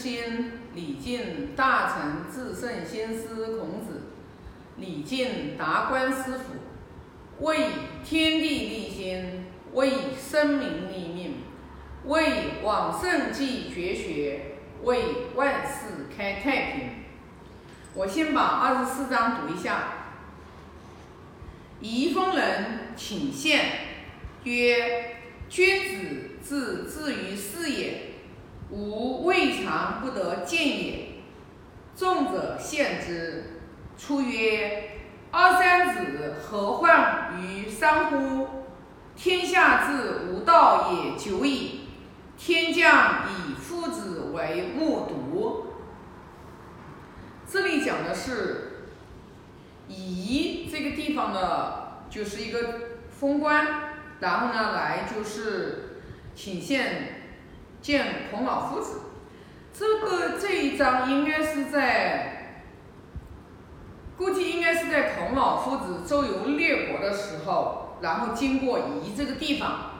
心，礼敬大成至圣先师孔子，礼敬达观师傅，为天地立心，为生民立命，为往圣继绝学，为万世开太平。我先把二十四章读一下。宜丰人请献曰：“君子自至于事也，吾未尝不得见也。众者献之。出曰：二三子何患于山乎？天下之无道也久矣。天将以夫子为木渎。这里讲的是。宜这个地方呢，就是一个封官，然后呢来就是请献见孔老夫子。这个这一章应该是在，估计应该是在孔老夫子周游列国的时候，然后经过夷这个地方，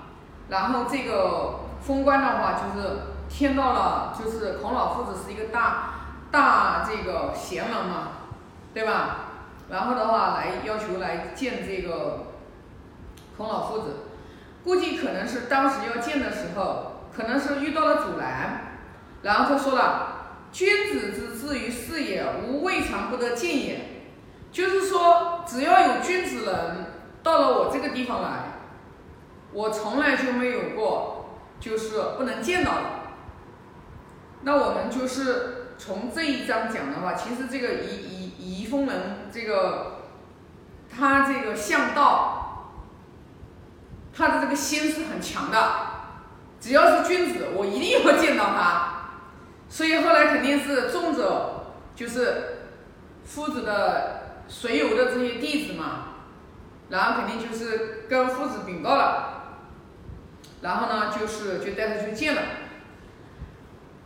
然后这个封官的话就是听到了，就是孔老夫子是一个大大这个贤人嘛，对吧？然后的话，来要求来见这个孔老夫子，估计可能是当时要见的时候，可能是遇到了阻拦，然后他说了：“君子之至于事也，吾未尝不得见也。”就是说，只要有君子人到了我这个地方来，我从来就没有过就是不能见到的。那我们就是从这一章讲的话，其实这个一一。宜丰人这个，他这个向道，他的这个心是很强的。只要是君子，我一定要见到他。所以后来肯定是众者，就是夫子的随游的这些弟子嘛，然后肯定就是跟夫子禀告了，然后呢，就是就带他去见了。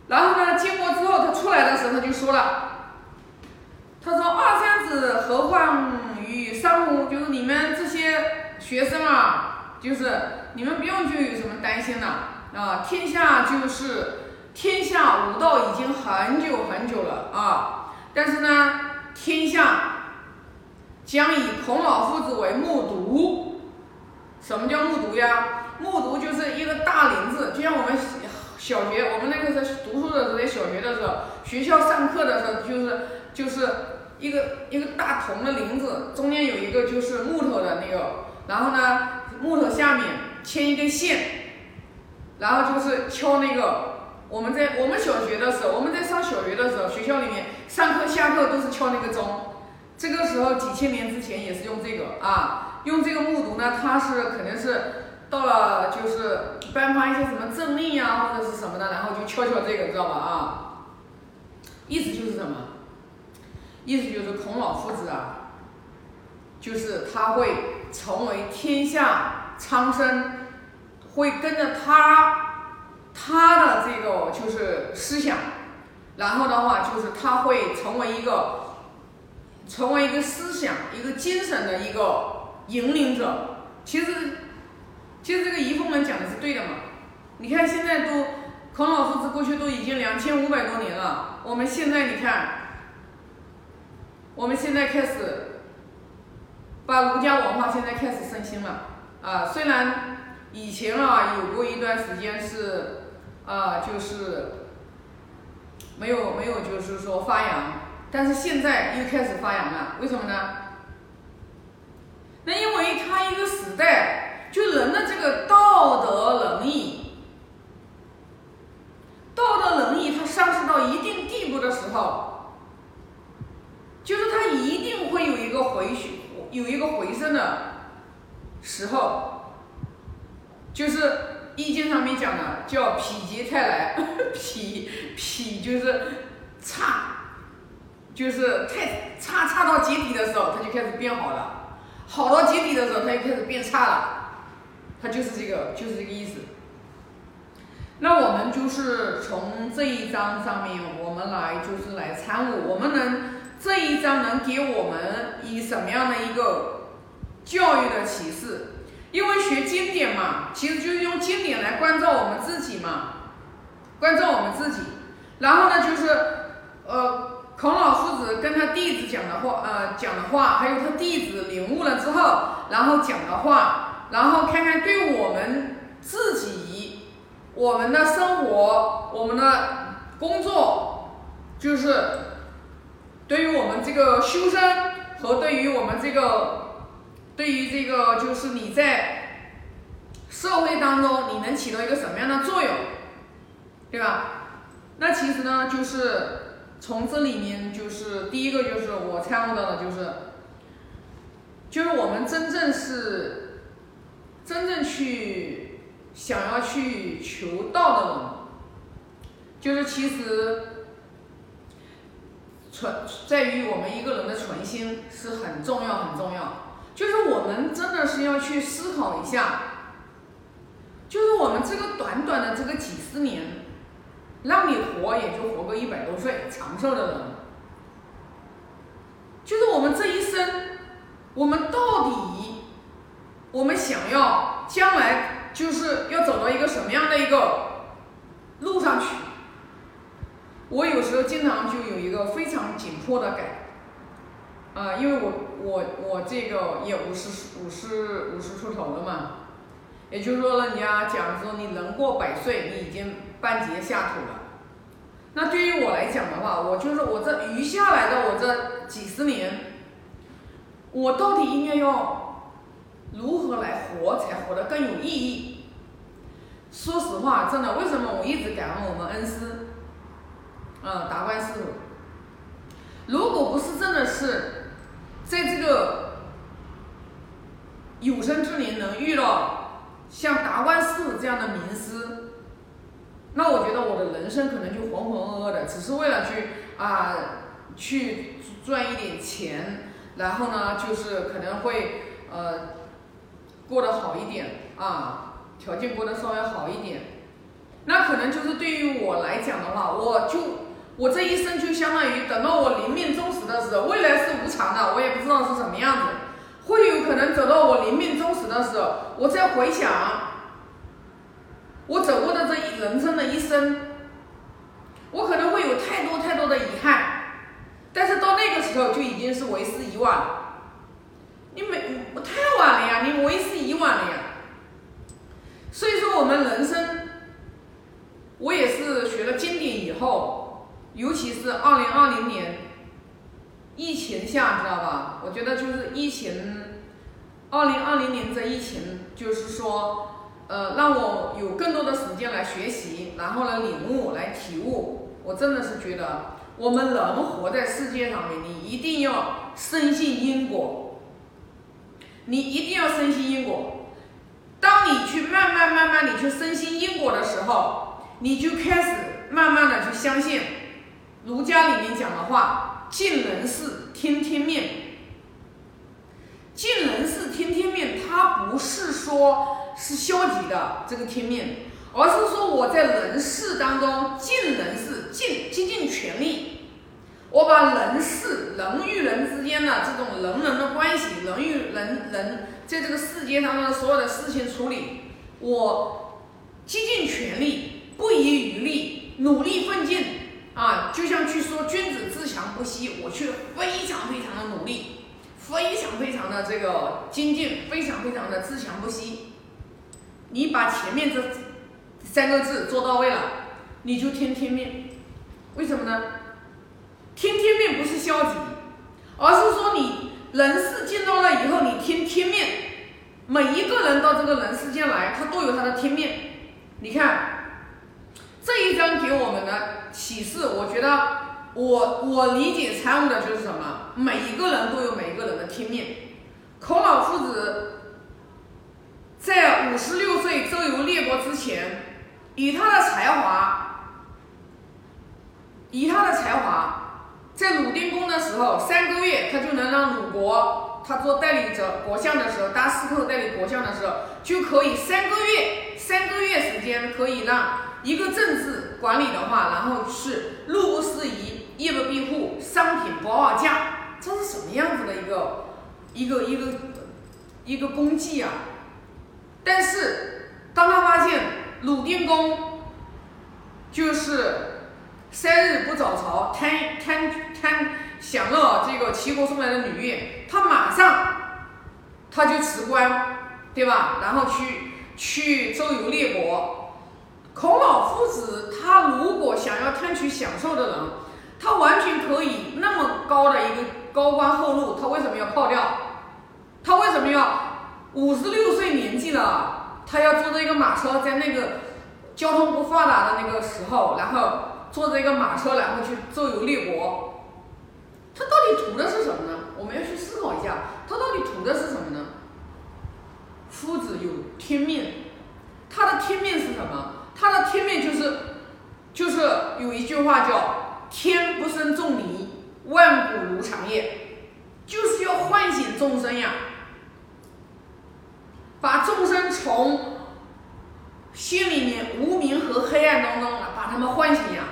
然后呢，见过之后，他出来的时候，他就说了。他说：“二三子何患于上乎？就是你们这些学生啊，就是你们不用去有什么担心了！啊天下就是天下武道已经很久很久了啊，但是呢，天下将以孔老夫子为木渎。什么叫木渎呀？木渎就是一个大林子，就像我们小学，我们那个时候读书的时候，在小学的时候，学校上课的时候，就是就是。”一个一个大铜的林子，中间有一个就是木头的那个，然后呢，木头下面牵一根线，然后就是敲那个。我们在我们小学的时候，我们在上小学的时候，学校里面上课下课都是敲那个钟。这个时候几千年之前也是用这个啊，用这个木渎呢，它是肯定是到了就是颁发一些什么政令呀或者是什么的，然后就敲敲这个，知道吧啊？意思就是什么？意思就是孔老夫子啊，就是他会成为天下苍生，会跟着他他的这个就是思想，然后的话就是他会成为一个成为一个思想一个精神的一个引领者。其实其实这个宜丰人讲的是对的嘛？你看现在都孔老夫子过去都已经两千五百多年了，我们现在你看。我们现在开始把儒家文化现在开始升兴了啊！虽然以前啊有过一段时间是啊就是没有没有就是说发扬，但是现在又开始发扬了。为什么呢？那因为他一个时代，就人的这个道德仁义，道德仁义它上升到一定地步的时候。就是他一定会有一个回去，有一个回升的时候，就是《易经》上面讲的叫“否极泰来”，否否就是差，就是太差差到极底的时候，它就开始变好了；好到极底的时候，它就开始变差了。它就是这个，就是这个意思。那我们就是从这一章上面，我们来就是来参悟，我们能。这一章能给我们以什么样的一个教育的启示？因为学经典嘛，其实就是用经典来关照我们自己嘛，关照我们自己。然后呢，就是呃，孔老夫子跟他弟子讲的话，呃，讲的话，还有他弟子领悟了之后，然后讲的话，然后看看对我们自己、我们的生活、我们的工作，就是对于我们这个修身和对于我们这个，对于这个就是你在社会当中你能起到一个什么样的作用，对吧？那其实呢，就是从这里面，就是第一个就是我参悟到的，就是就是我们真正是真正去想要去求道的人，就是其实存在于我们一个人的存心是很重要很重要。就是我们真的是要去思考一下，就是我们这个短短的这个几十年。让你活也就活个一百多岁，长寿的人，就是我们这一生，我们到底，我们想要将来就是要走到一个什么样的一个路上去？我有时候经常就有一个非常紧迫的感，啊，因为我我我这个也五十五十五十出头了嘛，也就是说，人家讲说你人过百岁，你已经。半截下土了。那对于我来讲的话，我就是我这余下来的我这几十年，我到底应该要如何来活才活得更有意义？说实话，真的，为什么我一直感恩我们恩师，嗯，达观师傅？如果不是真的是在这个有生之年能遇到像达观师傅这样的名师。那我觉得我的人生可能就浑浑噩噩的，只是为了去啊去赚一点钱，然后呢就是可能会呃过得好一点啊，条件过得稍微好一点。那可能就是对于我来讲的话，我就我这一生就相当于等到我临命终时的时候，未来是无常的，我也不知道是什么样子，会有可能走到我临命终时的时候，我再回想。我走过的这一人生的一生，我可能会有太多太多的遗憾，但是到那个时候就已经是为时已晚了。你没，我太晚了呀，你为时已晚了呀。所以说，我们人生，我也是学了经典以后，尤其是二零二零年疫情下，知道吧？我觉得就是疫情，二零二零年这疫情，就是说。呃，让我有更多的时间来学习，然后来领悟，来体悟。我真的是觉得，我们人活在世界上面，你一定要深信因果。你一定要深信因果。当你去慢慢慢慢你去深信因果的时候，你就开始慢慢的去相信儒家里面讲的话：尽人事，听天命。尽人事，听天命，它不是说。是消极的这个天命，而是说我在人事当中尽人事，尽竭尽全力，我把人事人与人之间的这种人人的关系，人与人人在这个世界上的所有的事情处理，我竭尽全力，不遗余力，努力奋进啊！就像去说君子自强不息，我却非常非常的努力，非常非常的这个精进，非常非常的自强不息。你把前面这三个字做到位了，你就听天命。为什么呢？听天命不是消极，而是说你人世进到了以后，你听天命。每一个人到这个人世间来，他都有他的天命。你看这一章给我们的启示，我觉得我我理解参悟的就是什么？每一个人都有每一个人的天命。孔老夫子。在五十六岁周游列国之前，以他的才华，以他的才华，在鲁定公的时候，三个月他就能让鲁国，他做代理者国相的时候，大司寇代理国相的时候，就可以三个月，三个月时间可以让一个政治管理的话，然后是路不拾遗，夜不闭户，商品不二价，这是什么样子的一个一个一个一个功绩啊？但是，当他发现鲁定公就是三日不早朝，贪贪贪享乐这个齐国送来的女乐，他马上他就辞官，对吧？然后去去周游列国。孔老夫子他如果想要贪取享受的人，他完全可以那么高的一个高官厚禄，他为什么要泡掉？他为什么要五十六岁年纪了，他要坐着一个马车，在那个交通不发达的那个时候，然后坐着一个马车，然后去周游列国？他到底图的是什么呢？我们要去思考一下，他到底图的是什么呢？夫子有天命，他的天命是什么？他的天命就是，就是有一句话叫“天不生仲尼，万古如长夜”，就是要唤醒众生呀，把众生从心里面无明和黑暗当中把他们唤醒呀，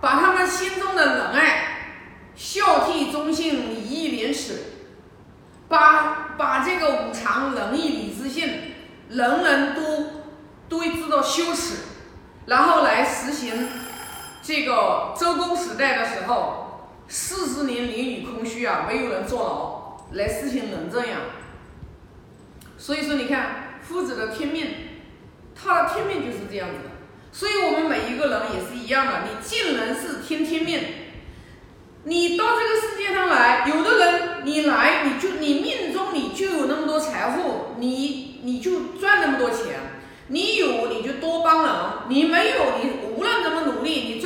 把他们心中的仁爱、孝悌、忠信、礼义廉耻，把把这个五常、仁义礼智信，人人都。都会知道羞耻，然后来实行这个周公时代的时候，四十年连雨空虚啊，没有人坐牢来实行仁政呀。所以说，你看夫子的天命，他的天命就是这样子的。所以我们每一个人也是一样的，你尽人事听天命。你到这个世界上来，有的人你来你就你命中你就有那么多财富，你你就赚那么多钱。你有你就多帮人，你没有你无论怎么努力你，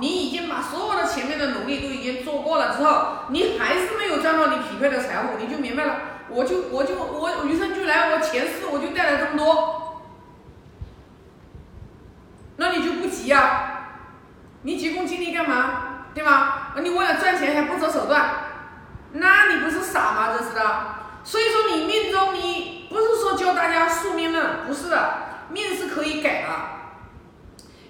你已经把所有的前面的努力都已经做过了之后，你还是没有赚到你匹配的财富，你就明白了，我就我就我余生俱来我前世我就带来这么多，那你就不急呀，你急功近利干嘛，对吧？你为了赚钱还不择手段，那你不是傻吗？这是的。所以说你命中你不是说教大家宿命论，不是的，命是可以改的。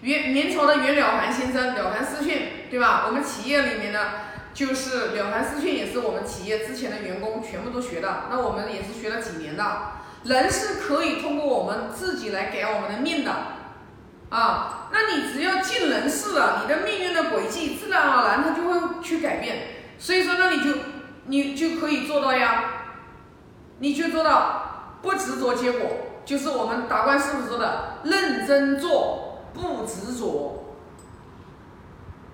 元明朝的袁了凡先生《了凡四训》，对吧？我们企业里面呢，就是《了凡四训》也是我们企业之前的员工全部都学的，那我们也是学了几年的。人是可以通过我们自己来改我们的命的，啊，那你只要尽人事了，你的命运的轨迹自然而然它就会去改变。所以说，那你就你就可以做到呀。你就做到不执着结果，就是我们达观师傅说的认真做，不执着，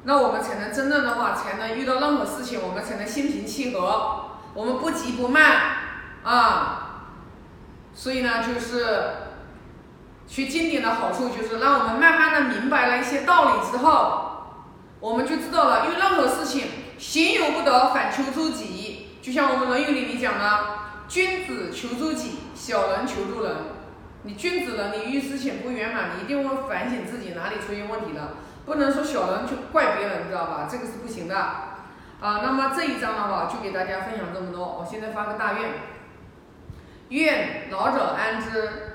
那我们才能真正的话，才能遇到任何事情，我们才能心平气和，我们不急不慢啊。所以呢，就是学经典的好处，就是让我们慢慢的明白了一些道理之后，我们就知道了，因为任何事情行有不得，反求诸己，就像我们《论语》里面讲的。君子求诸己，小人求助人。你君子了，你遇事情不圆满，你一定会反省自己哪里出现问题了，不能说小人去怪别人，知道吧？这个是不行的。啊，那么这一章的话，就给大家分享这么多。我现在发个大愿，愿老者安之。